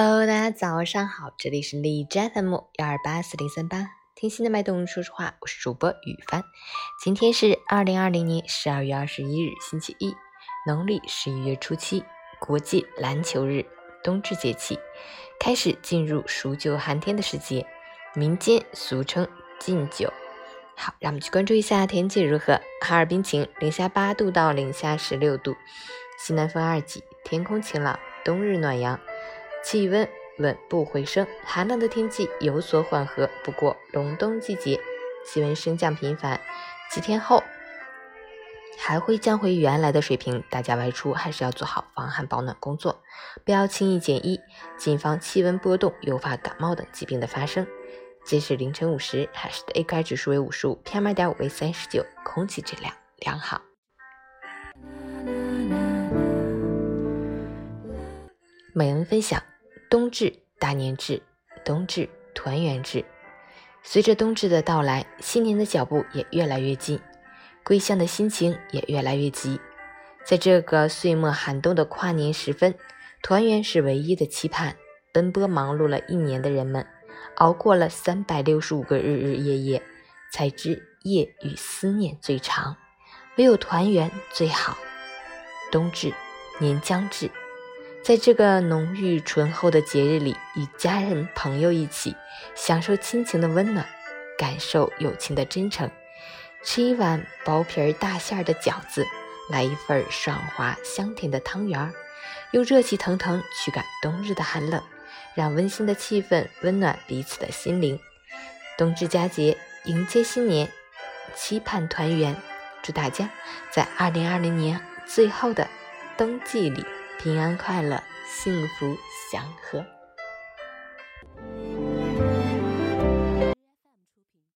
Hello，大家早上好，这里是荔枝 FM 幺二八四零三八，听心的脉动说说话，我是主播雨帆。今天是二零二零年十二月二十一日，星期一，农历十一月初七，国际篮球日，冬至节气，开始进入数九寒天的时节，民间俗称禁酒。好，让我们去关注一下天气如何。哈尔滨晴，零下八度到零下十六度，西南风二级，天空晴朗，冬日暖阳。气温稳步回升，寒冷的天气有所缓和。不过，隆冬季节气温升降频繁，几天后还会降回原来的水平。大家外出还是要做好防寒保暖工作，不要轻易减衣，谨防气温波动诱发感冒等疾病的发生。截止凌晨五时，海市的 AQI 指数为五十五，PM 二点五为三十九，空气质量良好。美文分享：冬至大年至，冬至团圆至。随着冬至的到来，新年的脚步也越来越近，归乡的心情也越来越急。在这个岁末寒冬的跨年时分，团圆是唯一的期盼。奔波忙碌了一年的人们，熬过了三百六十五个日日夜夜，才知夜与思念最长，唯有团圆最好。冬至，年将至。在这个浓郁醇厚的节日里，与家人朋友一起享受亲情的温暖，感受友情的真诚，吃一碗薄皮儿大馅儿的饺子，来一份爽滑香甜的汤圆儿，用热气腾腾驱赶冬日的寒冷，让温馨的气氛温暖彼此的心灵。冬至佳节，迎接新年，期盼团圆，祝大家在二零二零年最后的冬季里。平安快乐，幸福祥和。